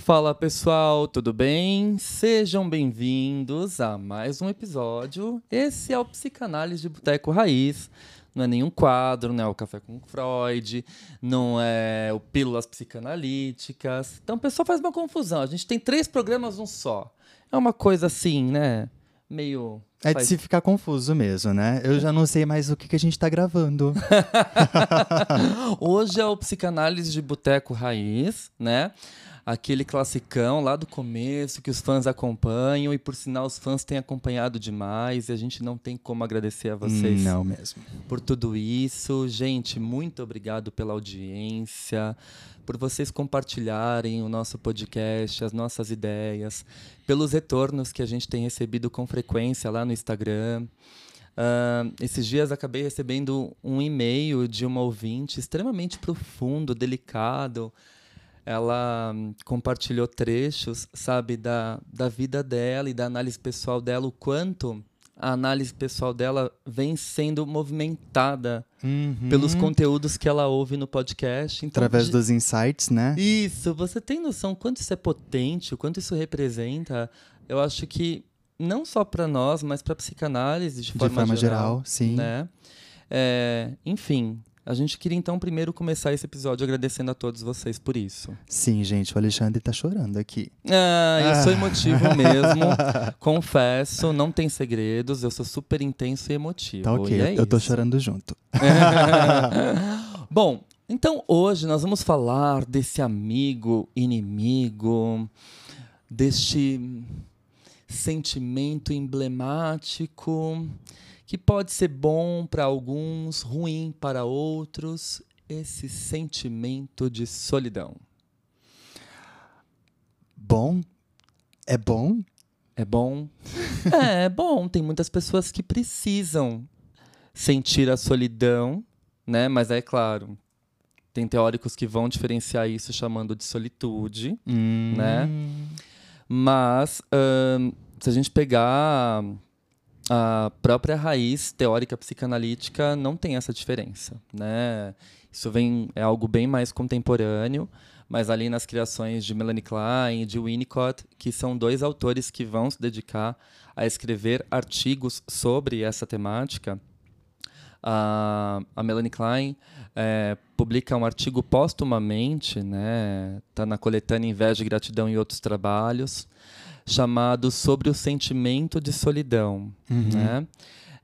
Fala pessoal, tudo bem? Sejam bem-vindos a mais um episódio. Esse é o Psicanálise de Boteco Raiz não é nenhum quadro, não é o Café com Freud, não é o Pílulas Psicanalíticas. Então o pessoal faz uma confusão. A gente tem três programas num só. É uma coisa assim, né? Meio. É de se ficar confuso mesmo, né? Eu já não sei mais o que, que a gente tá gravando. Hoje é o Psicanálise de Boteco Raiz, né? Aquele classicão lá do começo que os fãs acompanham e por sinal os fãs têm acompanhado demais e a gente não tem como agradecer a vocês. Não mesmo. Por tudo isso, gente, muito obrigado pela audiência, por vocês compartilharem o nosso podcast, as nossas ideias, pelos retornos que a gente tem recebido com frequência lá no Instagram. Uh, esses dias acabei recebendo um e-mail de uma ouvinte extremamente profundo, delicado, ela hum, compartilhou trechos, sabe, da, da vida dela e da análise pessoal dela, o quanto a análise pessoal dela vem sendo movimentada uhum. pelos conteúdos que ela ouve no podcast. Então, Através de... dos insights, né? Isso, você tem noção quanto isso é potente, o quanto isso representa? Eu acho que não só para nós, mas para psicanálise de, de forma, forma geral, geral, sim. Né? É, enfim, a gente queria então primeiro começar esse episódio agradecendo a todos vocês por isso. Sim, gente, o Alexandre tá chorando aqui. Ah, eu ah. sou emotivo mesmo. confesso, não tem segredos, eu sou super intenso e emotivo. Tá ok, é eu tô chorando junto. Bom, então hoje nós vamos falar desse amigo inimigo, deste sentimento emblemático que pode ser bom para alguns, ruim para outros, esse sentimento de solidão. Bom? É bom? É bom? é, é bom. Tem muitas pessoas que precisam sentir a solidão, né? Mas é claro, tem teóricos que vão diferenciar isso chamando de solitude, hum. né? Mas se a gente pegar a própria raiz teórica psicanalítica não tem essa diferença, né? Isso vem é algo bem mais contemporâneo, mas ali nas criações de Melanie Klein e de Winnicott, que são dois autores que vão se dedicar a escrever artigos sobre essa temática. A, a Melanie Klein é, publica um artigo póstumamente, né? Tá na coletânea Inveja, Gratidão e Outros Trabalhos chamado Sobre o Sentimento de Solidão. Uhum. Né?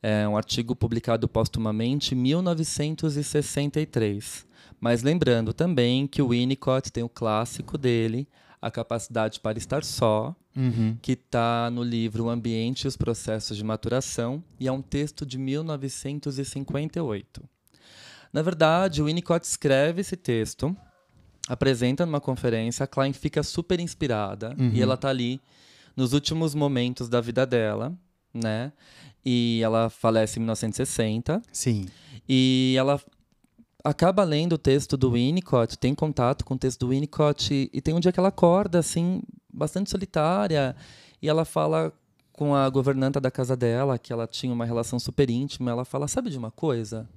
É um artigo publicado postumamente em 1963. Mas lembrando também que o Winnicott tem o clássico dele, A Capacidade para Estar Só, uhum. que está no livro O Ambiente e os Processos de Maturação, e é um texto de 1958. Na verdade, o Winnicott escreve esse texto, apresenta numa conferência, a Klein fica super inspirada uhum. e ela está ali nos últimos momentos da vida dela, né? E ela falece em 1960. Sim. E ela acaba lendo o texto do Winnicott, tem contato com o texto do Winnicott, e, e tem um dia que ela acorda, assim, bastante solitária, e ela fala com a governanta da casa dela, que ela tinha uma relação super íntima, ela fala, sabe de uma coisa?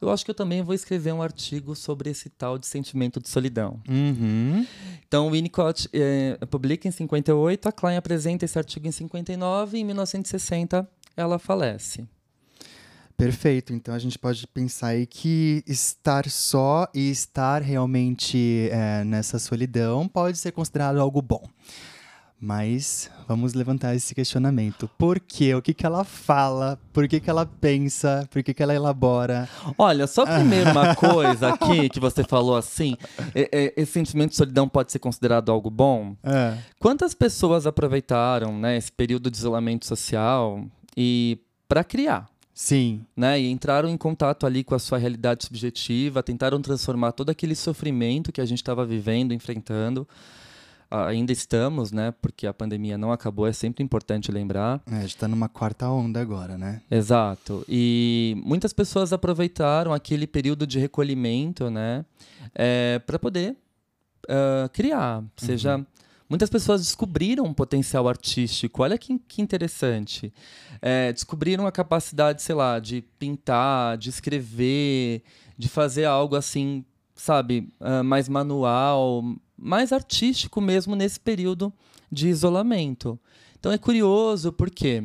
Eu acho que eu também vou escrever um artigo sobre esse tal de sentimento de solidão. Uhum. Então, o Winnicott eh, publica em 58, a Klein apresenta esse artigo em 59 e em 1960 ela falece. Perfeito. Então a gente pode pensar aí que estar só e estar realmente é, nessa solidão pode ser considerado algo bom. Mas vamos levantar esse questionamento. Por quê? O que, que ela fala? Por que, que ela pensa? Por que, que ela elabora? Olha, só primeiro uma coisa aqui que você falou assim: esse sentimento de solidão pode ser considerado algo bom? É. Quantas pessoas aproveitaram né, esse período de isolamento social e para criar? Sim. Né, e entraram em contato ali com a sua realidade subjetiva, tentaram transformar todo aquele sofrimento que a gente estava vivendo, enfrentando. Ainda estamos, né? Porque a pandemia não acabou, é sempre importante lembrar. É, a gente está numa quarta onda agora, né? Exato. E muitas pessoas aproveitaram aquele período de recolhimento, né? É, para poder uh, criar. Seja. Uhum. Muitas pessoas descobriram um potencial artístico. Olha que, que interessante. É, descobriram a capacidade, sei lá, de pintar, de escrever, de fazer algo assim, sabe, uh, mais manual, mais artístico mesmo nesse período de isolamento. Então é curioso porque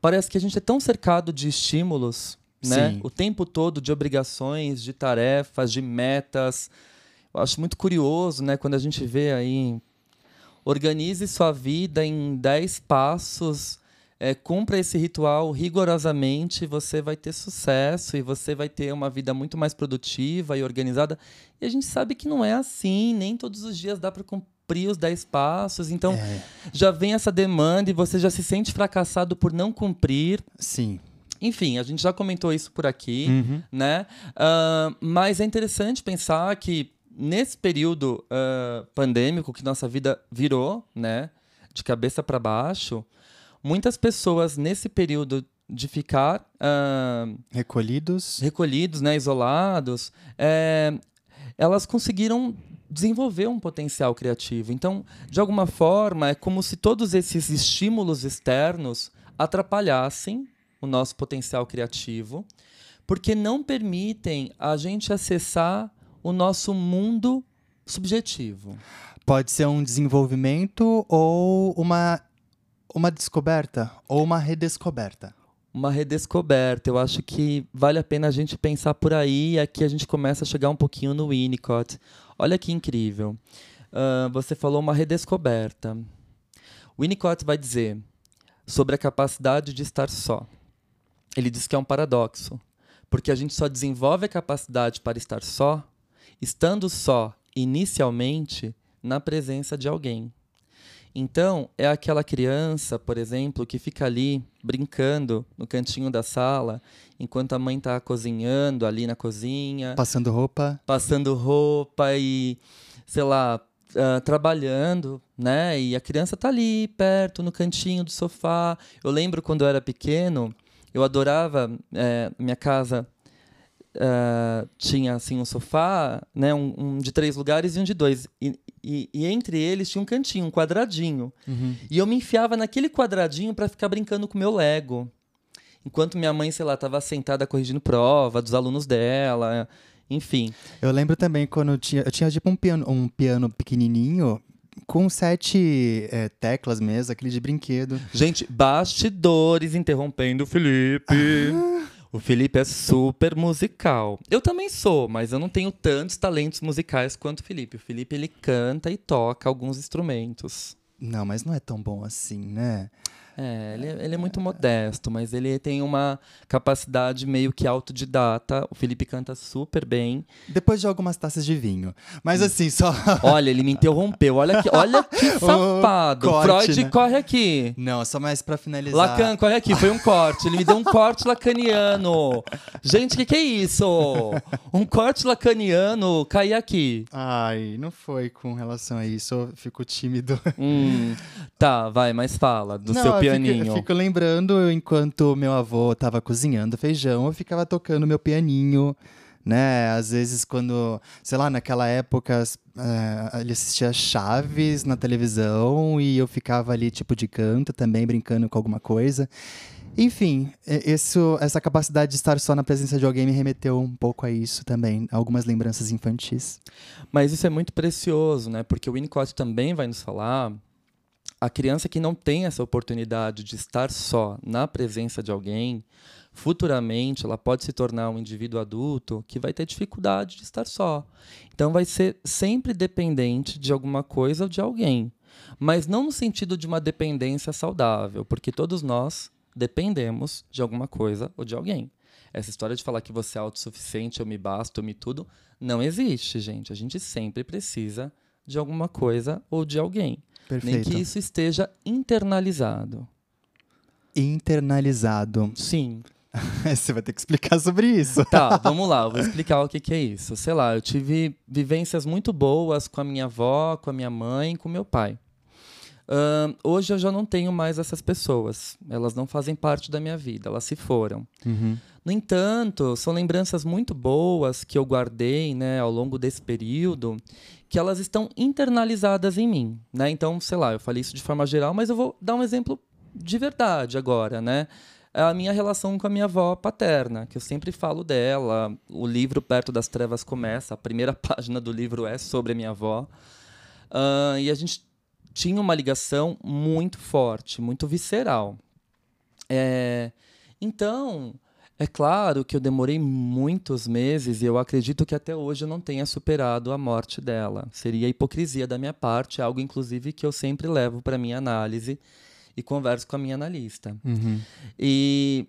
parece que a gente é tão cercado de estímulos, né? Sim. O tempo todo de obrigações, de tarefas, de metas. Eu acho muito curioso, né, quando a gente vê aí Organize sua vida em 10 passos. É, cumpra esse ritual rigorosamente, você vai ter sucesso e você vai ter uma vida muito mais produtiva e organizada. E a gente sabe que não é assim, nem todos os dias dá para cumprir os 10 passos. Então, É. já vem essa demanda e você já se sente fracassado por não cumprir. Sim. Enfim, a gente já comentou isso por aqui, Uhum. né? Ah, mas é interessante pensar que nesse período uh, pandêmico que nossa vida virou, né, de cabeça para baixo, muitas pessoas nesse período de ficar uh, recolhidos, recolhidos, né, isolados, é, elas conseguiram desenvolver um potencial criativo. Então, de alguma forma, é como se todos esses estímulos externos atrapalhassem o nosso potencial criativo, porque não permitem a gente acessar o nosso mundo subjetivo. Pode ser um desenvolvimento ou uma, uma descoberta ou uma redescoberta. Uma redescoberta. Eu acho que vale a pena a gente pensar por aí e aqui a gente começa a chegar um pouquinho no Winnicott. Olha que incrível. Uh, você falou uma redescoberta. Winnicott vai dizer sobre a capacidade de estar só. Ele diz que é um paradoxo, porque a gente só desenvolve a capacidade para estar só estando só inicialmente na presença de alguém. Então, é aquela criança, por exemplo, que fica ali brincando no cantinho da sala, enquanto a mãe está cozinhando ali na cozinha. Passando roupa. Passando roupa e, sei lá, uh, trabalhando, né? E a criança está ali, perto, no cantinho do sofá. Eu lembro quando eu era pequeno, eu adorava, é, minha casa uh, tinha assim um sofá, né, um, um, de três lugares e um de dois. E, e, e entre eles tinha um cantinho, um quadradinho. Uhum. E eu me enfiava naquele quadradinho para ficar brincando com meu Lego. Enquanto minha mãe, sei lá, estava sentada corrigindo prova dos alunos dela, enfim. Eu lembro também quando eu tinha, eu tinha tipo um piano, um piano pequenininho com sete é, teclas mesmo, aquele de brinquedo. Gente, bastidores interrompendo o Felipe. O Felipe é super musical. Eu também sou, mas eu não tenho tantos talentos musicais quanto o Felipe. O Felipe ele canta e toca alguns instrumentos. Não, mas não é tão bom assim, né? É, ele, ele, é muito modesto, mas ele tem uma capacidade meio que autodidata. O Felipe canta super bem. Depois de algumas taças de vinho. Mas assim, só. Olha, ele me interrompeu. Olha que, olha que safado. corte, Freud, né? corre aqui. Não, só mais pra finalizar. Lacan, corre aqui. Foi um corte. Ele me deu um corte lacaniano. Gente, o que, que é isso? Um corte lacaniano cair aqui. Ai, não foi com relação a isso. Eu fico tímido. Hum, tá, vai, mas fala do Não, seu eu fico- pianinho. Eu fico lembrando, enquanto meu avô tava cozinhando feijão, eu ficava tocando meu pianinho, né? Às vezes quando, sei lá, naquela época eh, ele assistia Chaves na televisão e eu ficava ali tipo de canto também, brincando com alguma coisa. Enfim, isso, essa capacidade de estar só na presença de alguém me remeteu um pouco a isso também, algumas lembranças infantis. Mas isso é muito precioso, né? Porque o Winnicott também vai nos falar a criança que não tem essa oportunidade de estar só na presença de alguém, futuramente ela pode se tornar um indivíduo adulto que vai ter dificuldade de estar só. Então vai ser sempre dependente de alguma coisa ou de alguém. Mas não no sentido de uma dependência saudável, porque todos nós dependemos de alguma coisa ou de alguém. Essa história de falar que você é autossuficiente, eu me basto, eu me tudo, não existe, gente. A gente sempre precisa de alguma coisa ou de alguém. Perfeito. Nem que isso esteja internalizado. Internalizado. Sim. Você vai ter que explicar sobre isso. Tá, vamos lá, eu vou explicar o que, que é isso. Sei lá, eu tive vivências muito boas com a minha avó, com a minha mãe, com meu pai. Uh, hoje eu já não tenho mais essas pessoas. Elas não fazem parte da minha vida, elas se foram. Uhum. No entanto, são lembranças muito boas que eu guardei né, ao longo desse período, que elas estão internalizadas em mim. Né? Então, sei lá, eu falei isso de forma geral, mas eu vou dar um exemplo de verdade agora, né? É a minha relação com a minha avó paterna, que eu sempre falo dela. O livro Perto das Trevas começa, a primeira página do livro é sobre a minha avó. Uh, e a gente tinha uma ligação muito forte, muito visceral. É, então, é claro que eu demorei muitos meses e eu acredito que até hoje eu não tenha superado a morte dela. Seria hipocrisia da minha parte, algo inclusive que eu sempre levo para minha análise e converso com a minha analista. Uhum. E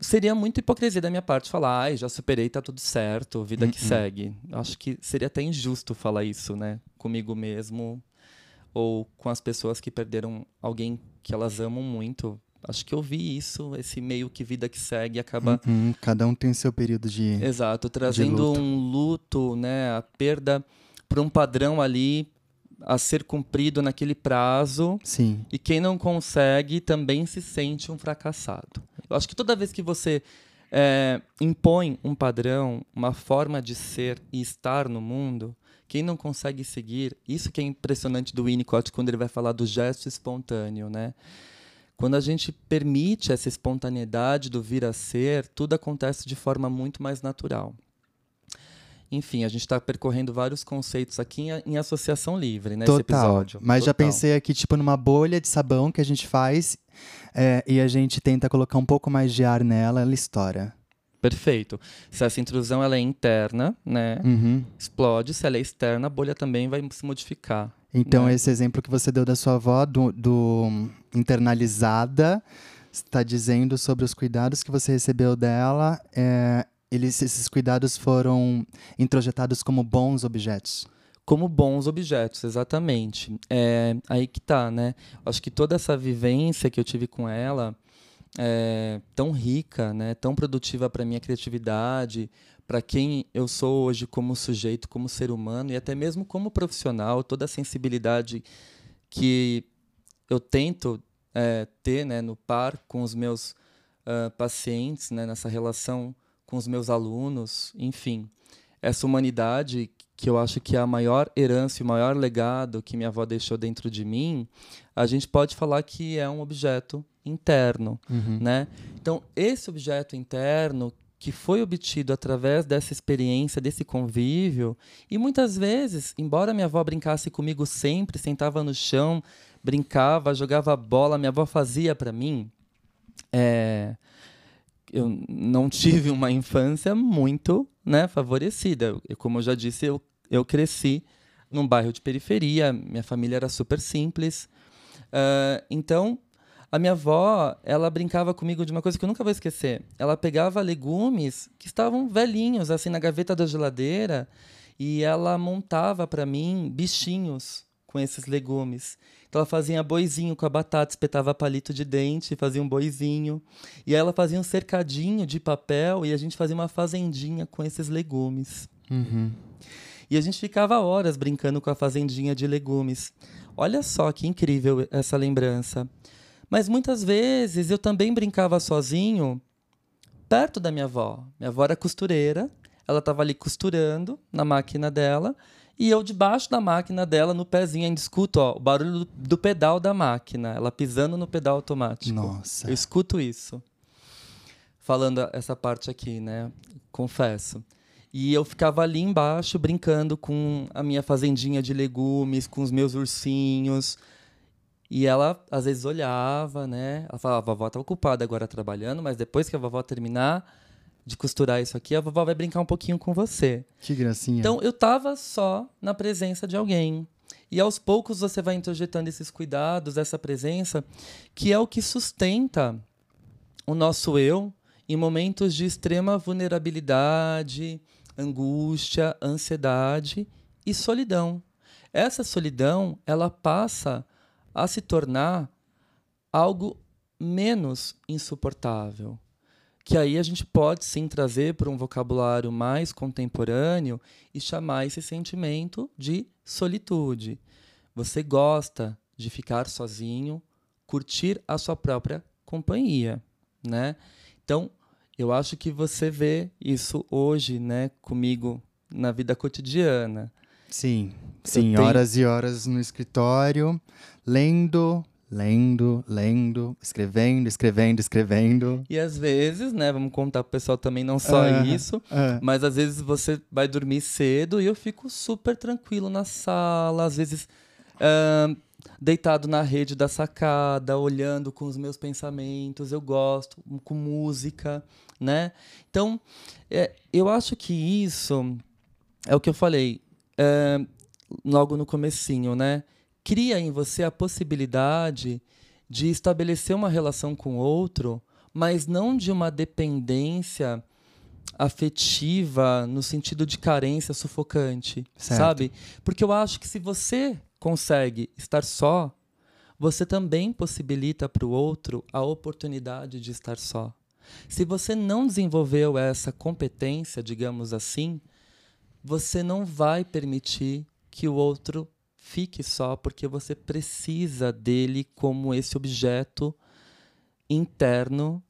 seria muito hipocrisia da minha parte falar, ai, já superei, tá tudo certo, vida uhum. que segue. Acho que seria até injusto falar isso, né, comigo mesmo ou com as pessoas que perderam alguém que elas amam muito. Acho que eu vi isso, esse meio que vida que segue acaba. Uhum, cada um tem seu período de. Exato, trazendo luto. um luto, né, a perda para um padrão ali a ser cumprido naquele prazo. Sim. E quem não consegue também se sente um fracassado. Eu acho que toda vez que você é, impõe um padrão, uma forma de ser e estar no mundo, quem não consegue seguir, isso que é impressionante do Winnicott quando ele vai falar do gesto espontâneo, né? Quando a gente permite essa espontaneidade do vir a ser, tudo acontece de forma muito mais natural. Enfim, a gente está percorrendo vários conceitos aqui em, em associação livre, né? Total. episódio. Mas Total. já pensei aqui, tipo, numa bolha de sabão que a gente faz é, e a gente tenta colocar um pouco mais de ar nela, ela estoura. Perfeito. Se essa intrusão ela é interna, né? Uhum. Explode. Se ela é externa, a bolha também vai se modificar. Então, né? esse exemplo que você deu da sua avó, do, do internalizada, está dizendo sobre os cuidados que você recebeu dela. É, eles, esses cuidados foram introjetados como bons objetos. Como bons objetos, exatamente. É aí que tá, né? Acho que toda essa vivência que eu tive com ela é, tão rica, né, tão produtiva para minha criatividade, para quem eu sou hoje como sujeito, como ser humano e até mesmo como profissional, toda a sensibilidade que eu tento é, ter né, no par com os meus uh, pacientes, né, nessa relação com os meus alunos, enfim, essa humanidade que eu acho que é a maior herança, o maior legado que minha avó deixou dentro de mim, a gente pode falar que é um objeto interno, uhum. né? Então, esse objeto interno que foi obtido através dessa experiência, desse convívio, e muitas vezes, embora minha avó brincasse comigo sempre, sentava no chão, brincava, jogava bola, minha avó fazia para mim, é, eu não tive uma infância muito né, favorecida. Eu, como eu já disse, eu, eu cresci num bairro de periferia, minha família era super simples. Uh, então, a minha avó, ela brincava comigo de uma coisa que eu nunca vou esquecer. Ela pegava legumes que estavam velhinhos, assim, na gaveta da geladeira, e ela montava para mim bichinhos com esses legumes. Então ela fazia boizinho com a batata, espetava palito de dente, fazia um boizinho. E aí ela fazia um cercadinho de papel e a gente fazia uma fazendinha com esses legumes. Uhum. E a gente ficava horas brincando com a fazendinha de legumes. Olha só que incrível essa lembrança. Mas muitas vezes eu também brincava sozinho perto da minha avó. Minha avó era costureira, ela estava ali costurando na máquina dela e eu debaixo da máquina dela, no pezinho, ainda escuto ó, o barulho do, do pedal da máquina, ela pisando no pedal automático. Nossa. Eu escuto isso. falando essa parte aqui, né? Confesso. E eu ficava ali embaixo brincando com a minha fazendinha de legumes, com os meus ursinhos. E ela às vezes olhava, né? Ela falava: a vovó tá ocupada agora trabalhando, mas depois que a vovó terminar de costurar isso aqui, a vovó vai brincar um pouquinho com você. Que gracinha. Então eu tava só na presença de alguém. E aos poucos você vai introjetando esses cuidados, essa presença, que é o que sustenta o nosso eu em momentos de extrema vulnerabilidade, angústia, ansiedade e solidão. Essa solidão, ela passa a se tornar algo menos insuportável. Que aí a gente pode sim trazer para um vocabulário mais contemporâneo e chamar esse sentimento de solitude. Você gosta de ficar sozinho, curtir a sua própria companhia, né? Então, eu acho que você vê isso hoje, né, comigo na vida cotidiana. Sim, sim, tenho... horas e horas no escritório, lendo, lendo, lendo, escrevendo, escrevendo, escrevendo. E às vezes, né, vamos contar pro pessoal também não só uh, isso, uh. mas às vezes você vai dormir cedo e eu fico super tranquilo na sala, às vezes uh, deitado na rede da sacada, olhando com os meus pensamentos, eu gosto, com música, né? Então, é, eu acho que isso é o que eu falei é, logo no comecinho, né? Cria em você a possibilidade de estabelecer uma relação com o outro, mas não de uma dependência afetiva no sentido de carência sufocante, certo. sabe? Porque eu acho que se você consegue estar só, você também possibilita para o outro a oportunidade de estar só. Se você não desenvolveu essa competência, digamos assim, você não vai permitir que o outro fique só, porque você precisa dele como esse objeto interno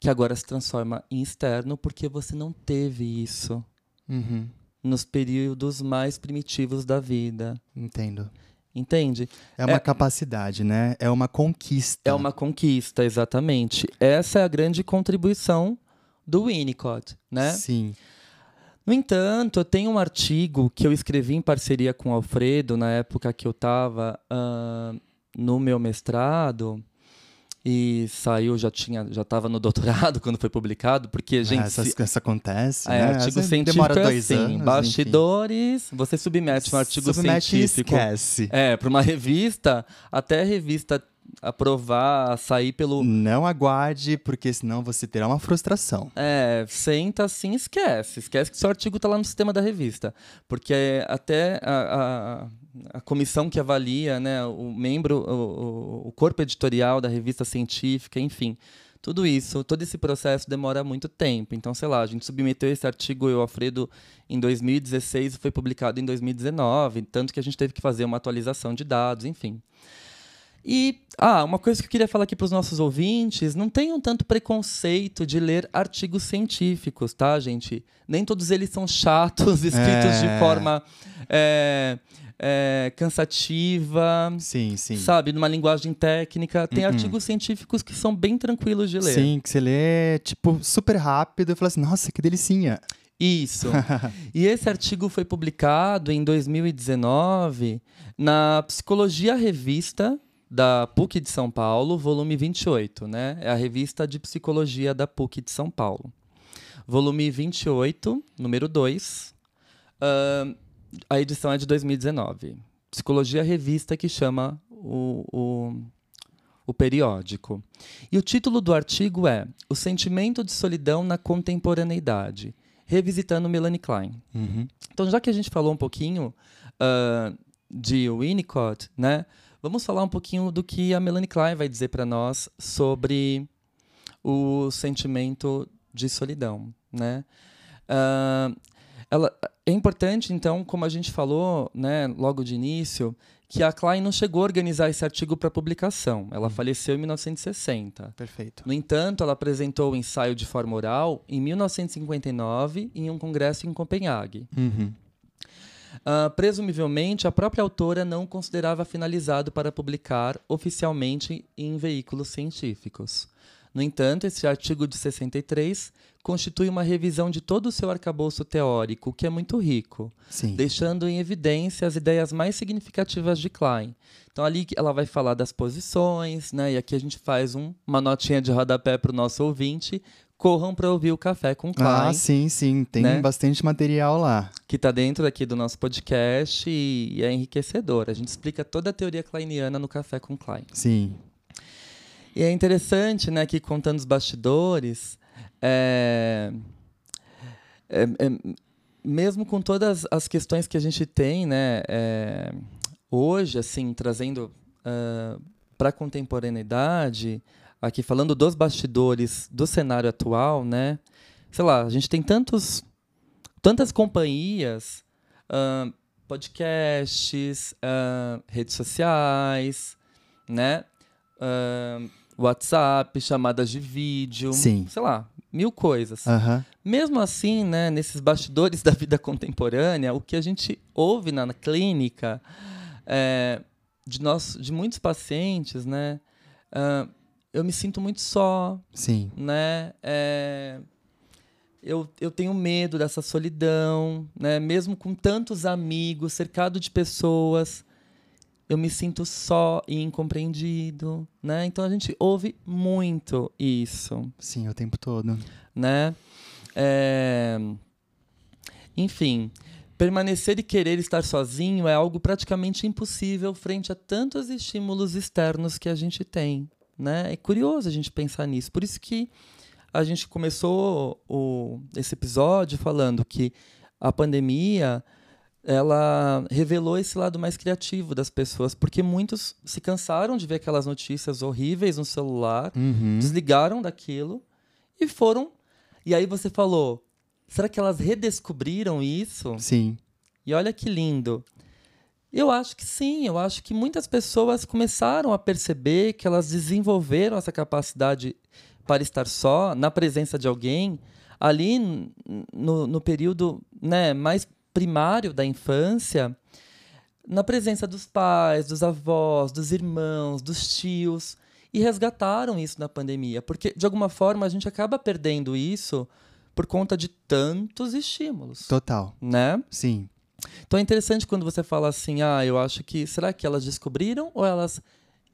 que agora se transforma em externo, porque você não teve isso. Uhum nos períodos mais primitivos da vida. Entendo. Entende? É uma é, capacidade, né? É uma conquista. É uma conquista, exatamente. Essa é a grande contribuição do Winnicott, né? Sim. No entanto, eu tenho um artigo que eu escrevi em parceria com o Alfredo na época que eu estava uh, no meu mestrado e saiu, já tinha, já estava no doutorado quando foi publicado, porque, gente... Ah, essa, essa acontece, é, né? artigo científico demora é dois assim, anos, bastidores, enfim. você submete um artigo submete científico... esquece. É, para uma revista, até a revista aprovar, sair pelo... Não aguarde, porque senão você terá uma frustração. É, senta assim, esquece. Esquece que seu artigo está lá no sistema da revista. Porque até a, a a comissão que avalia, né, o membro, o, o, corpo editorial da revista científica, enfim. Tudo isso, todo esse processo demora muito tempo. Então, sei lá, a gente submeteu esse artigo, eu, Alfredo, em 2016 e foi publicado em 2019, tanto que a gente teve que fazer uma atualização de dados, enfim. E, ah, uma coisa que eu queria falar aqui para os nossos ouvintes, não tenham tanto preconceito de ler artigos científicos, tá, gente? Nem todos eles são chatos, escritos é... de forma... É é, cansativa. Sim, sim. Sabe? Numa linguagem técnica. Tem uh -uh. artigos científicos que são bem tranquilos de ler. Sim, que você lê, tipo, super rápido e fala assim, nossa, que delicinha. Isso. e esse artigo foi publicado em 2019 na Psicologia Revista da PUC de São Paulo, volume 28, né? É a revista de psicologia da PUC de São Paulo. Volume 28, número 2. Uh, a edição é de 2019. Psicologia Revista que chama o, o, o periódico. E o título do artigo é O Sentimento de Solidão na Contemporaneidade, revisitando Melanie Klein. Uhum. Então, já que a gente falou um pouquinho uh, de Winnicott, né, vamos falar um pouquinho do que a Melanie Klein vai dizer para nós sobre o sentimento de solidão. Né? Uh, ela, é importante, então, como a gente falou né, logo de início, que a Klein não chegou a organizar esse artigo para publicação. Ela uhum. faleceu em 1960. Perfeito. No entanto, ela apresentou o ensaio de forma oral em 1959 em um congresso em Copenhague. Uhum. Uh, presumivelmente, a própria autora não considerava finalizado para publicar oficialmente em veículos científicos. No entanto, esse artigo de 63 constitui uma revisão de todo o seu arcabouço teórico, que é muito rico, Sim. deixando em evidência as ideias mais significativas de Klein. Então, ali ela vai falar das posições, né? e aqui a gente faz um, uma notinha de rodapé para o nosso ouvinte. Corram para ouvir o Café com Klein, Ah, sim, sim. Tem né? bastante material lá. que está dentro aqui do nosso podcast e, é enriquecedor. A gente explica toda a teoria kleiniana no Café com Klein. Sim. E é interessante, né, que contando os bastidores, é, é- é- mesmo com todas as questões que a gente tem, né, é, hoje, assim, trazendo para a contemporaneidade, aqui falando dos bastidores do cenário atual, né, sei lá, a gente tem tantos, tantas companhias, ah, podcasts, ah, redes sociais, né, ah, WhatsApp, chamadas de vídeo, Sim. sei lá, mil coisas. Mesmo assim, né, nesses bastidores da vida contemporânea, o que a gente ouve na, clínica é, de, nós, de muitos pacientes, né, ah, eu me sinto muito só, Sim. né? é, eu, eu tenho medo dessa solidão, né? Mesmo com tantos amigos, cercado de pessoas, eu me sinto só e incompreendido, né? Então a gente ouve muito isso Sim, o tempo todo. né? É, Enfim, permanecer e querer estar sozinho é algo praticamente impossível frente a tantos estímulos externos que a gente tem, né? É curioso a gente pensar nisso. Por isso que a gente começou o, esse episódio falando que a pandemia ela revelou esse lado mais criativo das pessoas, porque muitos se cansaram de ver aquelas notícias horríveis no celular Uhum. desligaram daquilo e foram. E aí você falou: será que elas redescobriram isso? Sim. E olha que lindo. Eu acho que sim, eu acho que muitas pessoas começaram a perceber que elas desenvolveram essa capacidade para estar só, na presença de alguém, ali no, no período né, mais primário da infância, na presença dos pais, dos avós, dos irmãos, dos tios, e resgataram isso na pandemia, porque de alguma forma a gente acaba perdendo isso por conta de tantos estímulos, Total. né? Sim. Então é interessante quando você fala assim, ah, eu acho que será que elas descobriram ou elas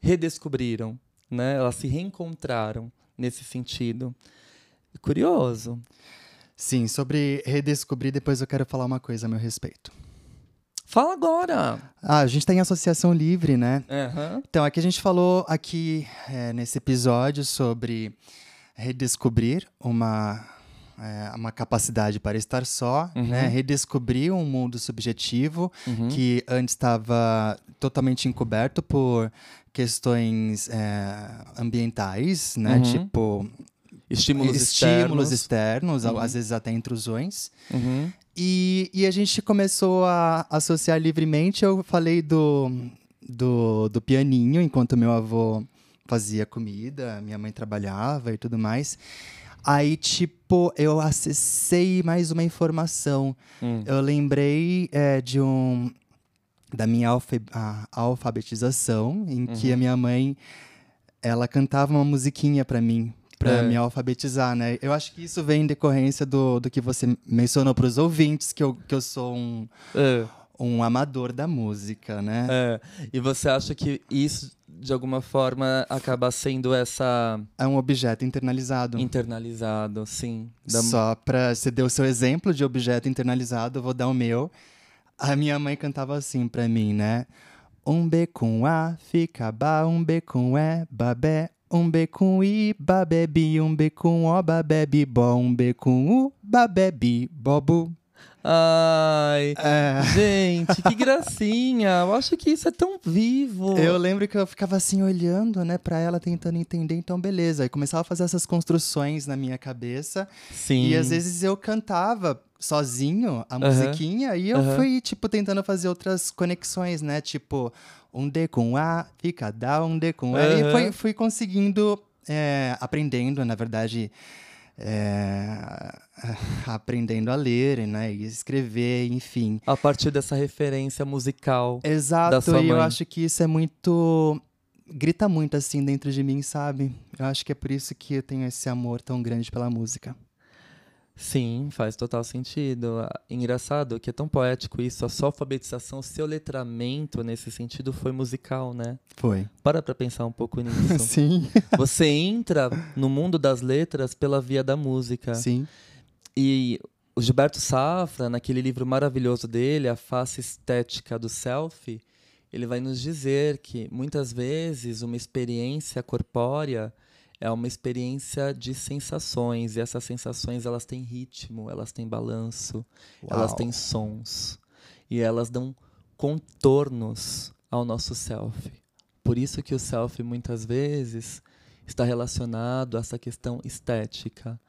redescobriram, né? Elas se reencontraram nesse sentido. Curioso. Sim, sobre redescobrir, depois eu quero falar uma coisa a meu respeito. Fala agora. Ah, a gente tem associação livre, né? Aham. Então, aqui a gente falou aqui é, nesse episódio sobre redescobrir uma, é, uma capacidade para estar só, Uhum. né? Redescobrir um mundo subjetivo Uhum. que antes estava totalmente encoberto por questões é, ambientais, né? Uhum. Tipo Estímulos, estímulos externos. externos, Uhum. às vezes até intrusões. Uhum. E, e a gente começou a associar livremente. Eu falei do, do, do pianinho, enquanto meu avô fazia comida, minha mãe trabalhava e tudo mais. Aí, tipo, eu acessei mais uma informação. Hum. Eu lembrei é, de um. da minha alfa- alfabetização, em que Uhum. a minha mãe ela cantava uma musiquinha pra mim, pra É. me alfabetizar, né? Eu acho que isso vem em decorrência do, do que você mencionou pros ouvintes, que eu, que eu sou um, É, um amador da música, né? é. E você acha que isso, de alguma forma, acaba sendo essa É um objeto internalizado. internalizado, sim. da- Só pra você deu o seu exemplo de objeto internalizado, eu vou dar o meu. A minha mãe cantava assim pra mim, né? Um B com A, fica ba, um B com E, babé. Um B com I, babebi, um B com O, babebi, bo, um B com U, babebi, bobu. Ai, É, gente, que gracinha. Eu acho que isso é tão vivo. eu lembro que eu ficava assim olhando, né, pra ela, tentando entender, então beleza. Aí começava a fazer essas construções na minha cabeça. Sim. E às vezes eu cantava sozinho a musiquinha e eu aham. fui, tipo, tentando fazer outras conexões, né? Tipo, um D com A, fica dá, um D com E. E Aham. fui, fui conseguindo, é, aprendendo, na verdade, é, aprendendo a ler, né? E escrever, enfim. A partir dessa referência musical. Exato, sua e eu mãe. acho que isso é muito grita muito assim dentro de mim, sabe? Eu acho que é por isso que eu tenho esse amor tão grande pela música. Sim, faz total sentido. Ah, Engraçado que é tão poético isso. A sua alfabetização, o seu letramento nesse sentido foi musical, né? Foi. Para pra pensar um pouco nisso. Sim. Você entra no mundo das letras pela via da música. Sim. E o Gilberto Safra, naquele livro maravilhoso dele, A Face Estética do Selfie, ele vai nos dizer que muitas vezes uma experiência corpórea é uma experiência de sensações e essas sensações elas têm ritmo, elas têm balanço, elas Uau. têm sons e elas dão contornos ao nosso self. Por isso que o self muitas vezes está relacionado a essa questão estética.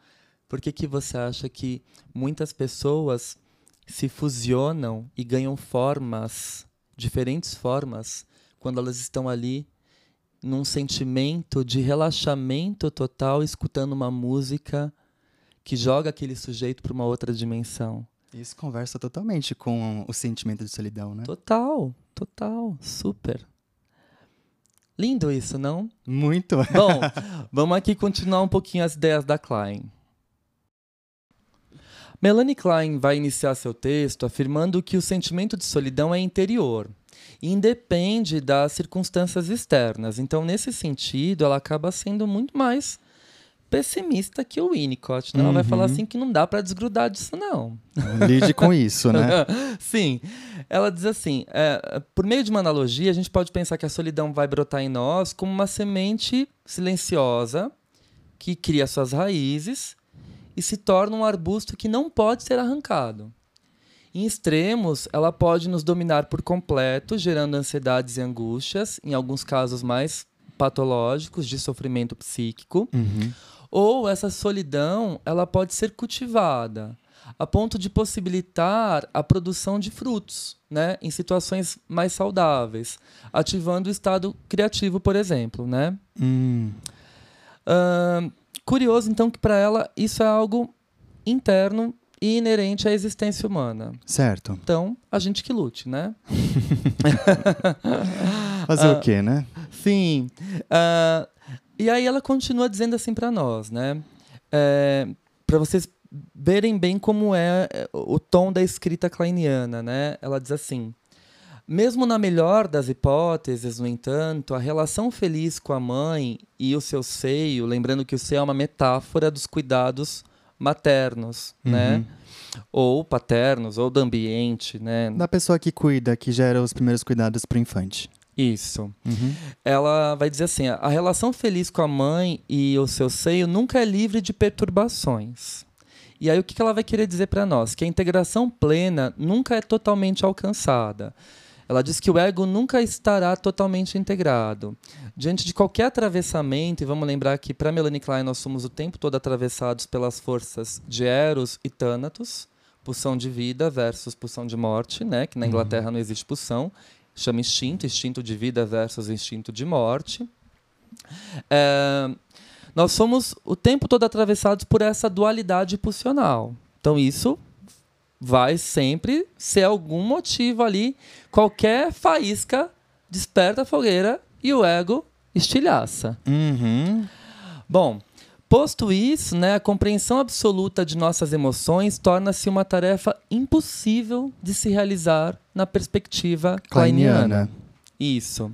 Por que, que você acha que muitas pessoas se fusionam e ganham formas, diferentes formas, quando elas estão ali num sentimento de relaxamento total, escutando uma música que joga aquele sujeito para uma outra dimensão? Isso conversa totalmente com o sentimento de solidão, né? Total, total, super. Lindo isso, não? Muito. Bom, vamos aqui continuar um pouquinho as ideias da Klein. Melanie Klein vai iniciar seu texto afirmando que o sentimento de solidão é interior independe das circunstâncias externas. Então, nesse sentido, ela acaba sendo muito mais pessimista que o Winnicott. Né? Ela vai falar Uhum. assim que não dá para desgrudar disso, não. Lide com isso, né? Sim. Ela diz assim: é, por meio de uma analogia, a gente pode pensar que a solidão vai brotar em nós como uma semente silenciosa que cria suas raízes e se torna um arbusto que não pode ser arrancado. Em extremos, ela pode nos dominar por completo, gerando ansiedades e angústias, em alguns casos mais patológicos de sofrimento psíquico. Uhum. Ou essa solidão, ela pode ser cultivada a ponto de possibilitar a produção de frutos, né, em situações mais saudáveis, ativando o estado criativo, por exemplo, né? Hum, Ahn, curioso então que para ela isso é algo interno e inerente à existência humana. certo. Então, a gente que lute, né? Fazer Ah. o quê, né? Sim. Ah, e aí ela continua dizendo assim para nós, né? para vocês verem bem como é é, o tom da escrita kleiniana, né? Ela diz assim: mesmo na melhor das hipóteses, no entanto, a relação feliz com a mãe e o seu seio, lembrando que o seio é uma metáfora dos cuidados maternos, né? Uhum. Ou paternos, ou do ambiente, né? Da pessoa que cuida, que gera os primeiros cuidados pro infante. Isso. Uhum. ela vai dizer assim: a relação feliz com a mãe e o seu seio nunca é livre de perturbações. E aí o que que ela vai querer dizer para nós? Que a integração plena nunca é totalmente alcançada. Ela diz que o ego nunca estará totalmente integrado. Diante de qualquer atravessamento, e vamos lembrar que para Melanie Klein nós somos o tempo todo atravessados pelas forças de Eros e Thanatos, pulsão de vida versus pulsão de morte, né? que na Inglaterra não existe pulsão, chama instinto, instinto de vida versus instinto de morte. É, nós somos o tempo todo atravessados por essa dualidade pulsional. Então isso vai sempre ser algum motivo ali, qualquer faísca desperta a fogueira e o ego estilhaça. Uhum. Bom, posto isso, né, a compreensão absoluta de nossas emoções torna-se uma tarefa impossível de se realizar na perspectiva kleiniana. Kleiniana. Isso.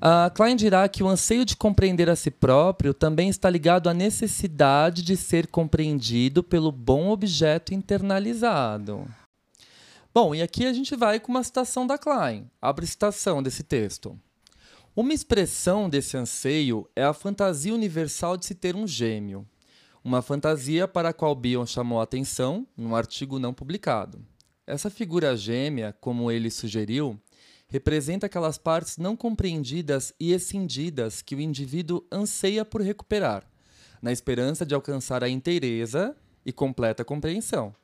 A Klein dirá que o anseio de compreender a si próprio também está ligado à necessidade de ser compreendido pelo bom objeto internalizado. Bom, e aqui a gente vai com uma citação da Klein. Abre citação desse texto. Uma expressão desse anseio é a fantasia universal de se ter um gêmeo. Uma fantasia para a qual Bion chamou a atenção num artigo não publicado. Essa figura gêmea, como ele sugeriu, representa aquelas partes não compreendidas e escindidas que o indivíduo anseia por recuperar, na esperança de alcançar a inteireza e completa compreensão.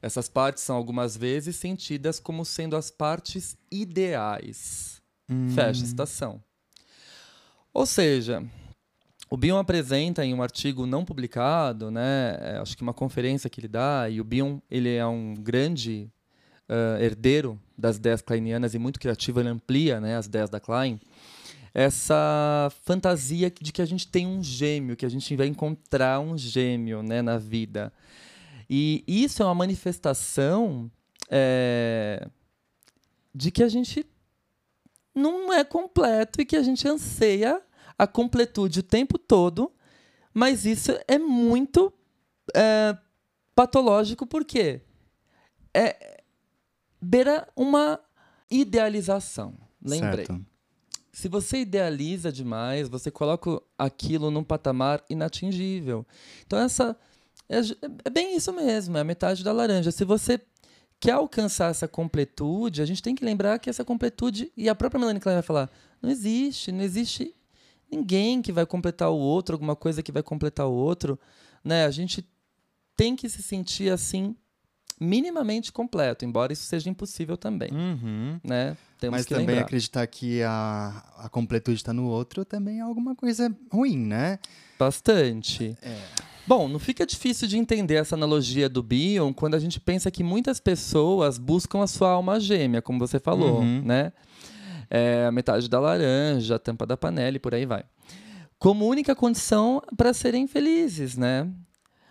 Essas partes são algumas vezes sentidas como sendo as partes ideais. Fecha a citação. Ou seja, o Bion apresenta em um artigo não publicado, né, é, acho que uma conferência que ele dá, e o Bion ele é um grande ah, herdeiro das ideias kleinianas e muito criativo, ele amplia né, as ideias da Klein. essa fantasia de que a gente tem um gêmeo, que a gente vai encontrar um gêmeo né, na vida. E isso é uma manifestação é, de que a gente não é completo e que a gente anseia a completude o tempo todo, mas isso é muito é, patológico porque é beira uma idealização. Lembrei. Certo. Se você idealiza demais, você coloca aquilo num patamar inatingível. Então, essa. É, é bem isso mesmo, é a metade da laranja. Se você quer alcançar essa completude, a gente tem que lembrar que essa completude, e a própria Melanie Klein vai falar, não existe, não existe ninguém que vai completar o outro, alguma coisa que vai completar o outro. Né? A gente tem que se sentir assim minimamente completo, embora isso seja impossível também, Uhum. né? Temos Mas também lembrar. acreditar que a, a completude está no outro também é alguma coisa ruim, né? Bastante. É. Bom, não fica difícil de entender essa analogia do Bion quando a gente pensa que muitas pessoas buscam a sua alma gêmea, como você falou, Uhum. né? É, a metade da laranja, a tampa da panela e por aí vai. Como única condição para serem felizes, né?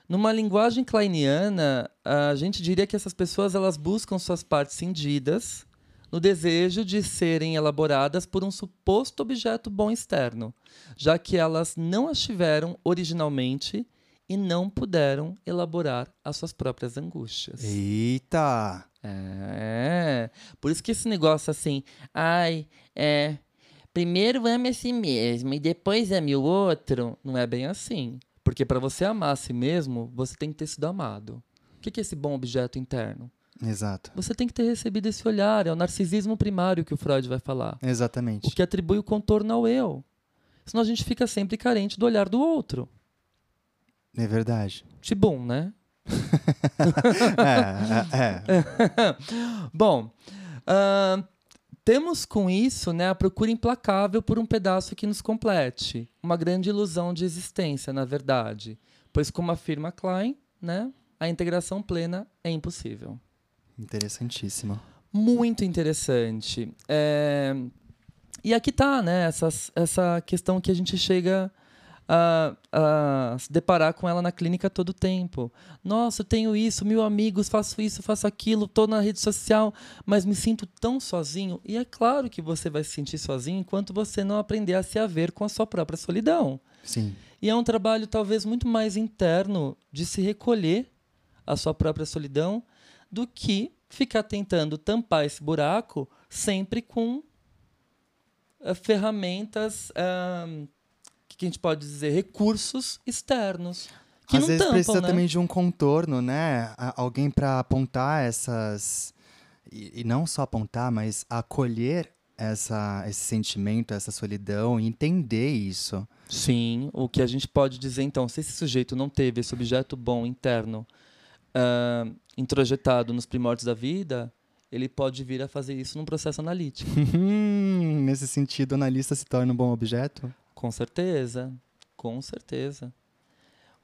Numa linguagem kleiniana, a gente diria que essas pessoas elas buscam suas partes cindidas no desejo de serem elaboradas por um suposto objeto bom externo, já que elas não as tiveram originalmente e não puderam elaborar as suas próprias angústias. Eita! É. Por isso que esse negócio assim, ai, é. Primeiro ame a si mesmo e depois ame o outro, não é bem assim. Porque para você amar a si mesmo, você tem que ter sido amado. O que é esse bom objeto interno? Exato. Você tem que ter recebido esse olhar, é o narcisismo primário que o Freud vai falar. Exatamente. O que atribui o contorno ao eu. Senão a gente fica sempre carente do olhar do outro. É verdade. Tibum, né? é, é, é. Bom, ahn, temos com isso né, a procura implacável por um pedaço que nos complete. Uma grande ilusão de existência, na verdade. Pois, como afirma Klein, né, a integração plena é impossível. Interessantíssimo. Muito interessante. É, E aqui tá, né, essas- essa questão que a gente chega a, a se deparar com ela na clínica todo o tempo. Nossa, eu tenho isso, mil amigos, faço isso, faço aquilo, tô na rede social, mas me sinto tão sozinho. E é claro que você vai se sentir sozinho enquanto você não aprender a se haver com a sua própria solidão. Sim. E é um trabalho talvez muito mais interno de se recolher a sua própria solidão do que ficar tentando tampar esse buraco sempre com eh, ferramentas, o que a gente pode dizer, recursos externos que Às não vezes tampam, precisa né? também de um contorno, né? Alguém para apontar essas. E, e não só apontar, mas acolher essa, esse sentimento, essa solidão, entender isso. Sim, o que a gente pode dizer então, se esse sujeito não teve esse objeto bom interno ah, introjetado nos primórdios da vida, ele pode vir a fazer isso num processo analítico. Nesse sentido, o analista se torna um bom objeto? Com certeza, com certeza.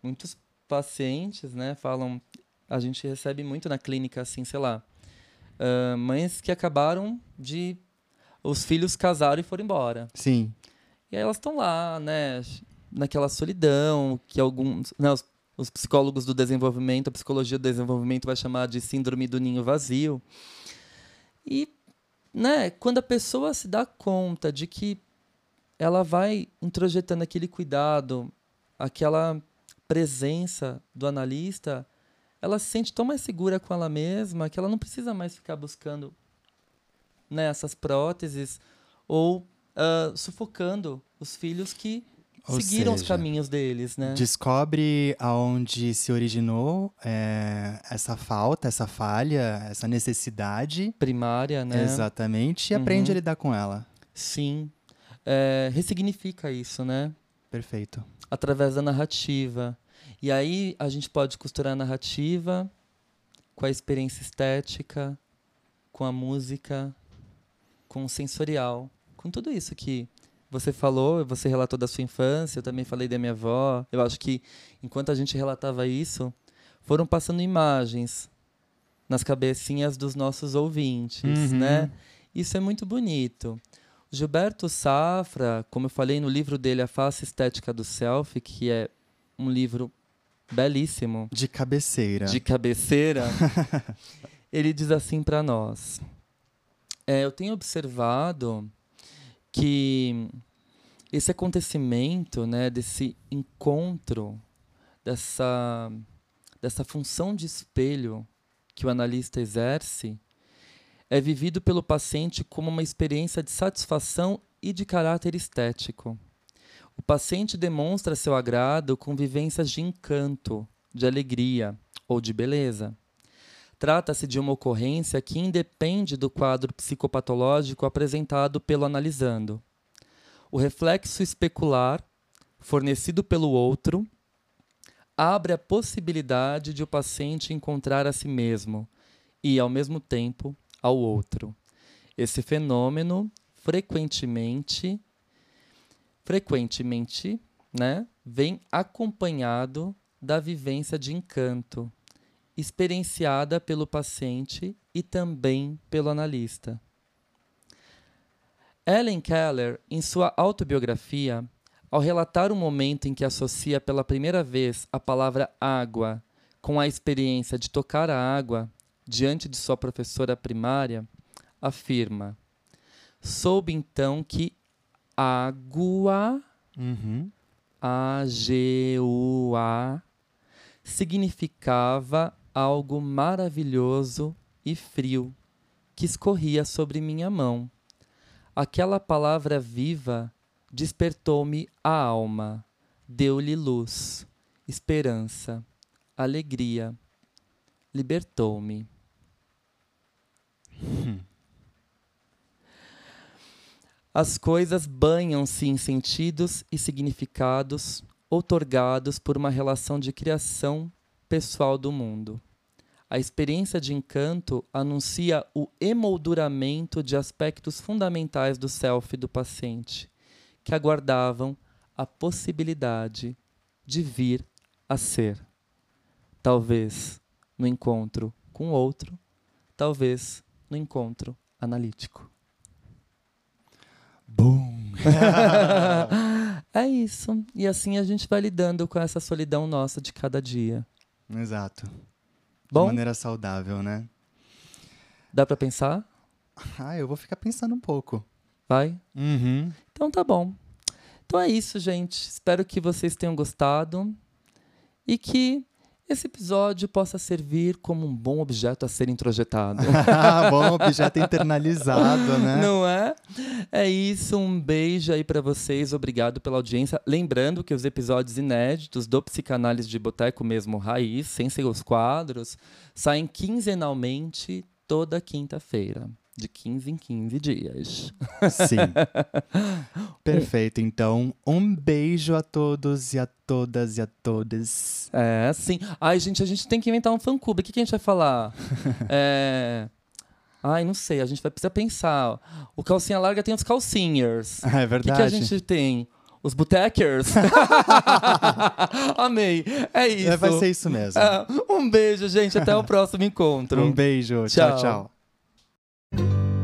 Muitos pacientes, né, falam, a gente recebe muito na clínica, assim, sei lá, ah, mães que acabaram de, os filhos casaram e foram embora. Sim. E aí elas estão lá, né, naquela solidão que alguns, né, os, os psicólogos do desenvolvimento, a psicologia do desenvolvimento vai chamar de síndrome do ninho vazio. E, né, quando a pessoa se dá conta de que ela vai introjetando aquele cuidado, aquela presença do analista, ela se sente tão mais segura com ela mesma que ela não precisa mais ficar buscando né, essas próteses ou ah, sufocando os filhos que Ou seguiram os seja, caminhos deles, né? Descobre aonde se originou é, essa falta, essa falha, essa necessidade. Primária, né? Exatamente. E aprende Uhum. a lidar com ela. Sim. É, ressignifica isso, né? Perfeito. Através da narrativa. E aí a gente pode costurar a narrativa com a experiência estética, com a música, com o sensorial, com tudo isso que você falou, você relatou da sua infância, eu também falei da minha avó. Eu acho que enquanto a gente relatava isso, foram passando imagens nas cabecinhas dos nossos ouvintes, Uhum. né? Isso é muito bonito. Gilberto Safra, como eu falei no livro dele A Face Estética do Selfie, que é um livro belíssimo. De cabeceira. De cabeceira. ele diz assim para nós: é, Eu tenho observado que esse acontecimento, né, desse encontro, dessa, dessa função de espelho que o analista exerce, é vivido pelo paciente como uma experiência de satisfação e de caráter estético. O paciente demonstra seu agrado com vivências de encanto, de alegria ou de beleza. Trata-se de uma ocorrência que independe do quadro psicopatológico apresentado pelo analisando. O reflexo especular, fornecido pelo outro, abre a possibilidade de o paciente encontrar a si mesmo e, ao mesmo tempo, ao outro. Esse fenômeno frequentemente frequentemente, né, vem acompanhado da vivência de encanto experienciada pelo paciente e também pelo analista. Ellen Keller, em sua autobiografia, ao relatar o momento em que associa pela primeira vez a palavra água com a experiência de tocar a água, diante de sua professora primária, afirma: Soube então que água, uhum. A-G-U-A, significava algo maravilhoso e frio que escorria sobre minha mão. Aquela palavra viva despertou-me a alma, deu-lhe luz, esperança, alegria, libertou-me. As coisas banham-se em sentidos e significados outorgados por uma relação de criação pessoal do mundo. A experiência de encanto anuncia o emolduramento de aspectos fundamentais do self do paciente, que aguardavam a possibilidade de vir a ser. Talvez no encontro com outro, talvez no encontro analítico. Boom! é isso. E assim a gente vai lidando com essa solidão nossa de cada dia. Exato. Bom? De maneira saudável, né? Dá para pensar? Ah, eu vou ficar pensando um pouco. Vai? Uhum. Então tá bom. Então é isso, gente. Espero que vocês tenham gostado e que esse episódio possa servir como um bom objeto a ser introjetado. bom objeto internalizado, né? Não é? É isso, um beijo aí para vocês, obrigado pela audiência. Lembrando que os episódios inéditos do Psicanálise de Boteco mesmo Raiz, sem ser os quadros, saem quinzenalmente toda quinta-feira de 15 em 15 dias. Sim. Perfeito. Então, um beijo a todos e a todas e a todas. É, sim. Ai, gente, a gente tem que inventar um fã-clube. O que, que a gente vai falar? é... Ai, não sei. A gente vai precisar pensar. O Calcinha Larga tem os calcinhers. É verdade. O que, que a gente tem? Os bootecers? Amei. É isso. É, vai ser isso mesmo. É, um beijo, gente. Até o próximo encontro. Um beijo. tchau. tchau. tchau. thank you